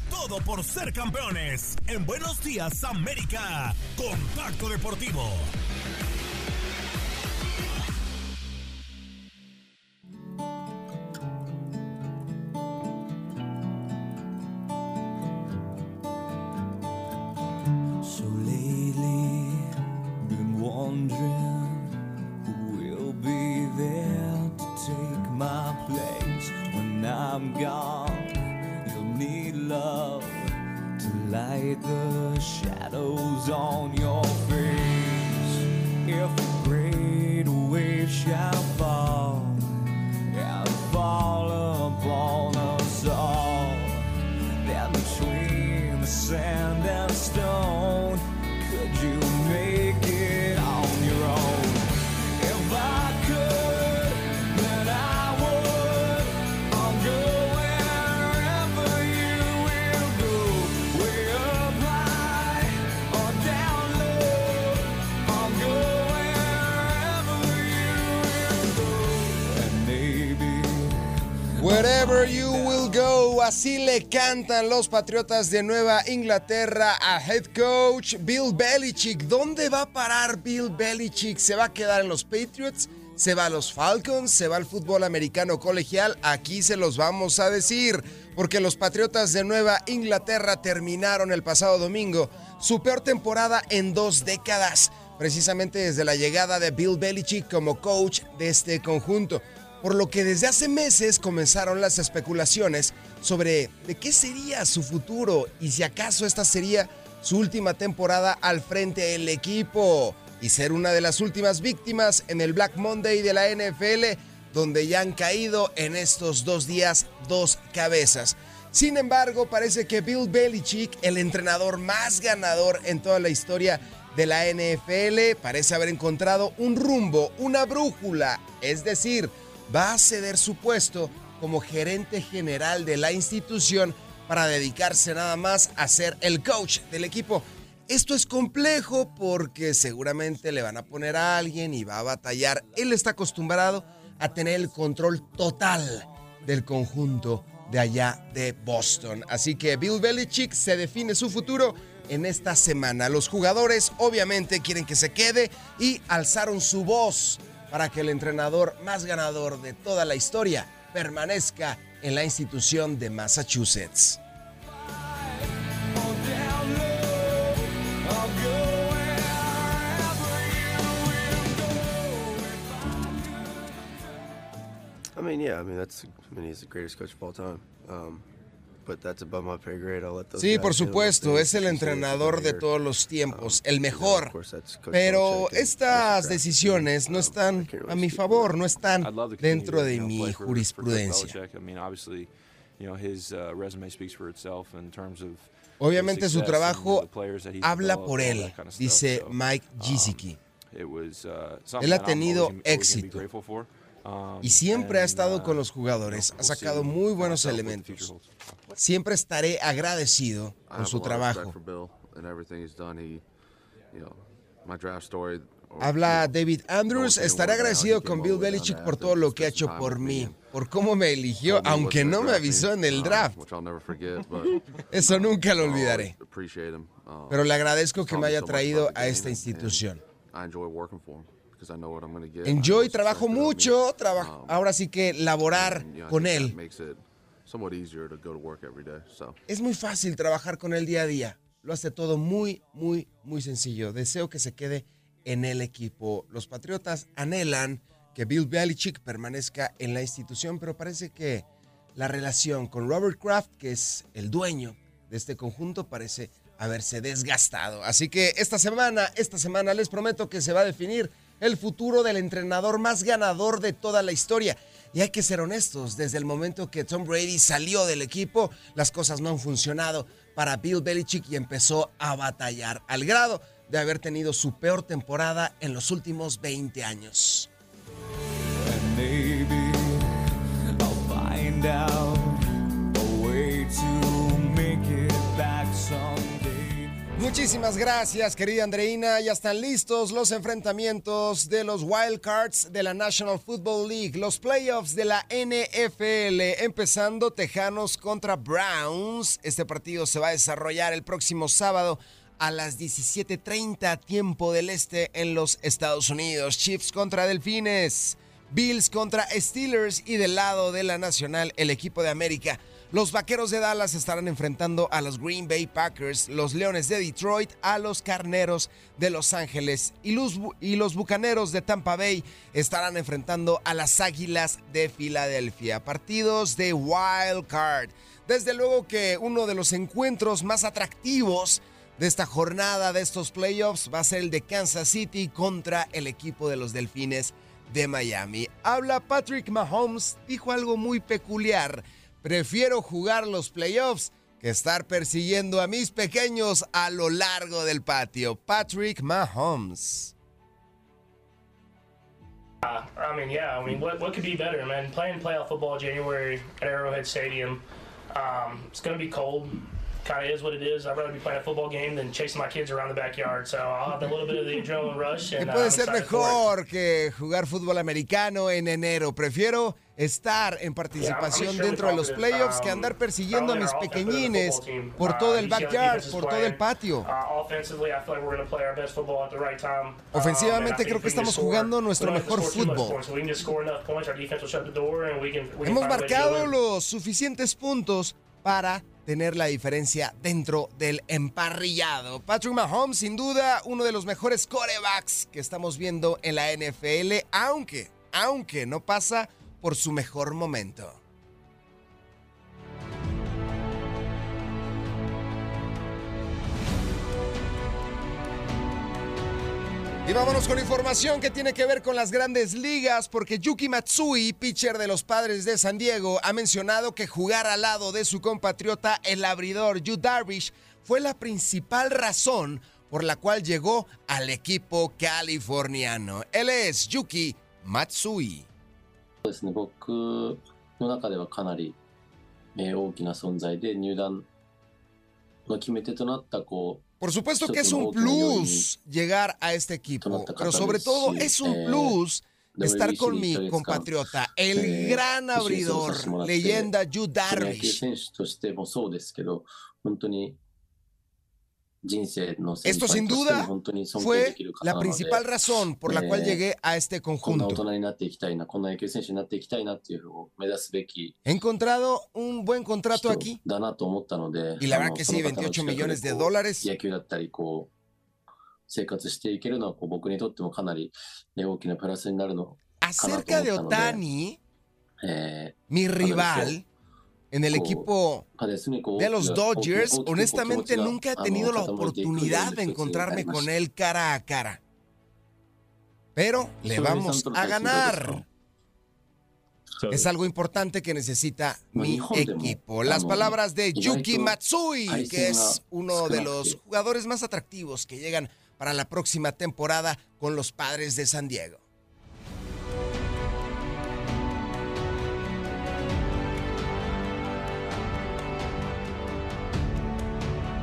Todo por ser campeones. En Buenos Días América. Contacto Deportivo. I'm gone. Light the shadows on your así le cantan los Patriotas de Nueva Inglaterra a head coach Bill Belichick. ¿Dónde va a parar Bill Belichick? ¿Se va a quedar en los Patriots? ¿Se va a los Falcons? ¿Se va al fútbol americano colegial? Aquí se los vamos a decir, porque los Patriotas de Nueva Inglaterra terminaron el pasado domingo su peor temporada en dos décadas, precisamente desde la llegada de Bill Belichick como coach de este conjunto por lo que desde hace meses comenzaron las especulaciones sobre de qué sería su futuro y si acaso esta sería su última temporada al frente del equipo y ser una de las últimas víctimas en el Black Monday de la NFL, donde ya han caído en estos dos días dos cabezas. Sin embargo, parece que Bill Belichick, el entrenador más ganador en toda la historia de la NFL, parece haber encontrado un rumbo, una brújula, es decir, va a ceder su puesto como gerente general de la institución para dedicarse nada más a ser el coach del equipo. Esto es complejo porque seguramente le van a poner a alguien y va a batallar. Él está acostumbrado a tener el control total del conjunto de allá de Boston. Así que Bill Belichick se define su futuro en esta semana. Los jugadores obviamente quieren que se quede y alzaron su voz para que el entrenador más ganador de toda la historia permanezca en la institución de Massachusetts. I mean, yeah, I mean that's I mean he's the greatest coach of all time. Um, Sí, por supuesto, es el entrenador de todos los tiempos, el mejor. Pero estas decisiones no están a mi favor, no están dentro de mi jurisprudencia. Uh, Obviamente su trabajo habla por él, dice Mike um, it was, uh, Él ha tenido éxito. Um, y siempre ha estado uh, con los jugadores, ha see sacado muy buenos the elementos. Siempre estaré agradecido con su trabajo. Habla David Andrews, estaré agradecido con Bill Belichick por todo lo que ha hecho por mí, por cómo me eligió, aunque no me avisó en el um, draft. Eso nunca lo olvidaré. Um, Pero le agradezco que me haya traído a esta institución. Enjoy trabajo mucho, traba- Um, ahora sí que laborar con él. makes it somewhat easier to go to work every day. So. Es muy fácil trabajar con él día a día. Lo hace todo muy, muy, muy sencillo. Deseo que se quede en el equipo. Los Patriotas anhelan que Bill Belichick permanezca en la institución, pero parece que la relación con Robert Kraft, que es el dueño de este conjunto, parece haberse desgastado. Así que esta semana, esta semana les prometo que se va a definir el futuro del entrenador más ganador de toda la historia. Y hay que ser honestos, desde el momento que Tom Brady salió del equipo, las cosas no han funcionado para Bill Belichick y empezó a batallar al grado de haber tenido su peor temporada en los últimos 20 años. Muchísimas gracias, querida Andreina. Ya están listos los enfrentamientos de los Wild Cards de la National Football League, los playoffs de la NFL, empezando Tejanos contra Browns. Este partido se va a desarrollar el próximo sábado a las 17:30 tiempo del este en los Estados Unidos. Chiefs contra Delfines, Bills contra Steelers y del lado de la Nacional el equipo de América. Los Vaqueros de Dallas estarán enfrentando a los Green Bay Packers, los Leones de Detroit a los Carneros de Los Ángeles y los, y los Bucaneros de Tampa Bay estarán enfrentando a las Águilas de Filadelfia. Partidos de Wild Card. Desde luego que uno de los encuentros más atractivos de esta jornada de estos playoffs va a ser el de Kansas City contra el equipo de los Delfines de Miami. Habla Patrick Mahomes, dijo algo muy peculiar. Prefiero jugar los playoffs que estar persiguiendo a mis pequeños a lo largo del patio. Patrick Mahomes. Uh, I mean, yeah. I mean, what, what could be better, man? Playing playoff football January at Arrowhead Stadium. Um, it's going to be cold. Kind of is what it is. I'd rather be playing a football game than chasing my kids around the backyard. So I'll have a little bit of the adrenaline rush. ¿Qué And, uh, puede I'm ser mejor que jugar fútbol americano en enero? Prefiero estar en participación surely dentro de los playoffs que um, andar persiguiendo a mis pequeñines team. por Uh, todo el backyard, por todo el patio. Uh. Ofensivamente Um, think creo que estamos jugando nuestro mejor fútbol. Hemos marcado los suficientes puntos para tener la diferencia dentro del emparrillado. Patrick Mahomes, sin duda, uno de los mejores corebacks que estamos viendo en la NFL, aunque, aunque no pasa por su mejor momento. Y vámonos con información que tiene que ver con las grandes ligas, porque Yuki Matsui, pitcher de los padres de San Diego, ha mencionado que jugar al lado de su compatriota, el abridor Yu Darvish, fue la principal razón por la cual llegó al equipo californiano. Él es Yuki Matsui. そうですね、僕の中ではかなり、えー大きな存在で、入団の決め手となった、こう、 Por supuesto que es un plus llegar a este equipo, pero sobre todo es un plus estar con mi compatriota, el gran abridor, leyenda Yu Darvish. Esto 輩 sin としても duda 本当に尊敬 fue できる方 la なので、 principal razón por la cual eh, llegué a este こんな大 conjunto. 人になっていきたいな、こんな野球選手になっていきたいなっていうのを目指すべき He encontrado un buen contrato aquí だなと思ったので、 y la あ verdad の que その sí, 方の 28近くで millones de こう dólares. 野球だったり、こう、生活していけるのはこう僕にとってもかなりえ大きなプラスになるのかなと Acerca 思 de ったので、 Otani, え mi ー rival en el equipo de los Dodgers, honestamente nunca he tenido la oportunidad de encontrarme con él cara a cara. Pero le vamos a ganar. Es algo importante que necesita mi equipo. Las palabras de Yuki Matsui, que es uno de los jugadores más atractivos que llegan para la próxima temporada con los padres de San Diego.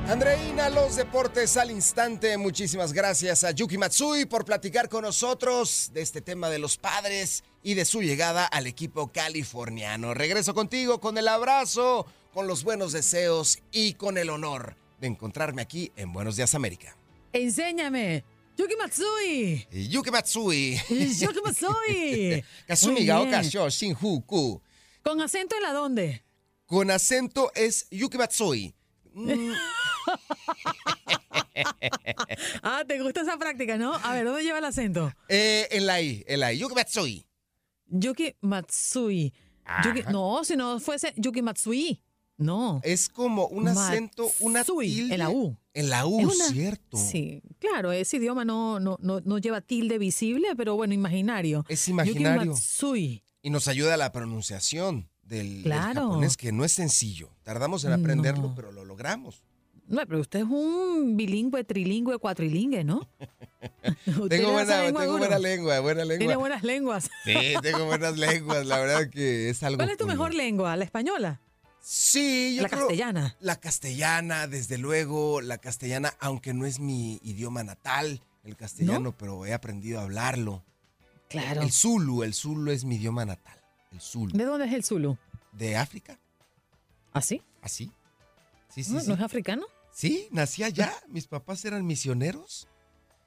Andreina, los deportes al instante. Muchísimas gracias a Yuki Matsui por platicar con nosotros de este tema de los padres y de su llegada al equipo californiano. Regreso contigo con el abrazo, con los buenos deseos y con el honor de encontrarme aquí en Buenos Días América. Enséñame. Yuki Matsui. Yuki Matsui. Yuki Matsui. Kasumi Muy ga bien. okasho shinjuku. ¿Con acento en la dónde? Con acento es Yuki Matsui. Mm, ah, ¿te gusta esa práctica, no? A ver, ¿dónde lleva el acento? Eh, en la I, en la I. Yuki Matsui. Yuki Matsui. Yuki- no, si no fuese Yuki Matsui. No. Es como un acento, una tilde. En la U. En la U, una- cierto. Sí, claro, ese idioma no, no, no, no lleva tilde visible, pero bueno, imaginario. Es Yuki imaginario. Matsui. Y nos ayuda la pronunciación del, japonés, que no es sencillo. Tardamos en aprenderlo, pero lo logramos. No, pero usted es un bilingüe, trilingüe, cuatrilingüe, ¿no? Tengo buena, lengua tengo buena lengua, buena lengua. Tiene buenas lenguas. Sí, tengo buenas lenguas. La verdad que es algo. ¿Cuál es tu mejor lengua? ¿La española? Sí, yo La creo- castellana. La castellana, desde luego, la castellana, aunque no es mi idioma natal, el castellano, pero he aprendido a hablarlo. Claro. El Zulu, el Zulu es mi idioma natal. El Zulu. ¿De dónde es el Zulu? ¿De África? ¿Ah, sí? ¿Así? Sí, sí, ¿No, sí. ¿no es africano? Sí, nací allá. Mis papás eran misioneros.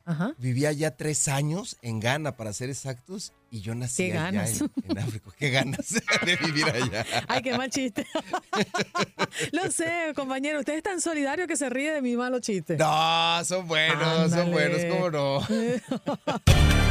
Ajá. Vivía allá tres años en Ghana, para ser exactos, y yo nací Qué allá ganas. en, en África. Qué ganas de vivir allá. Ay, qué mal chiste. Lo sé, compañero. Usted es tan solidario que se ríe de mi malo chiste. No, son buenos, son buenos, cómo no.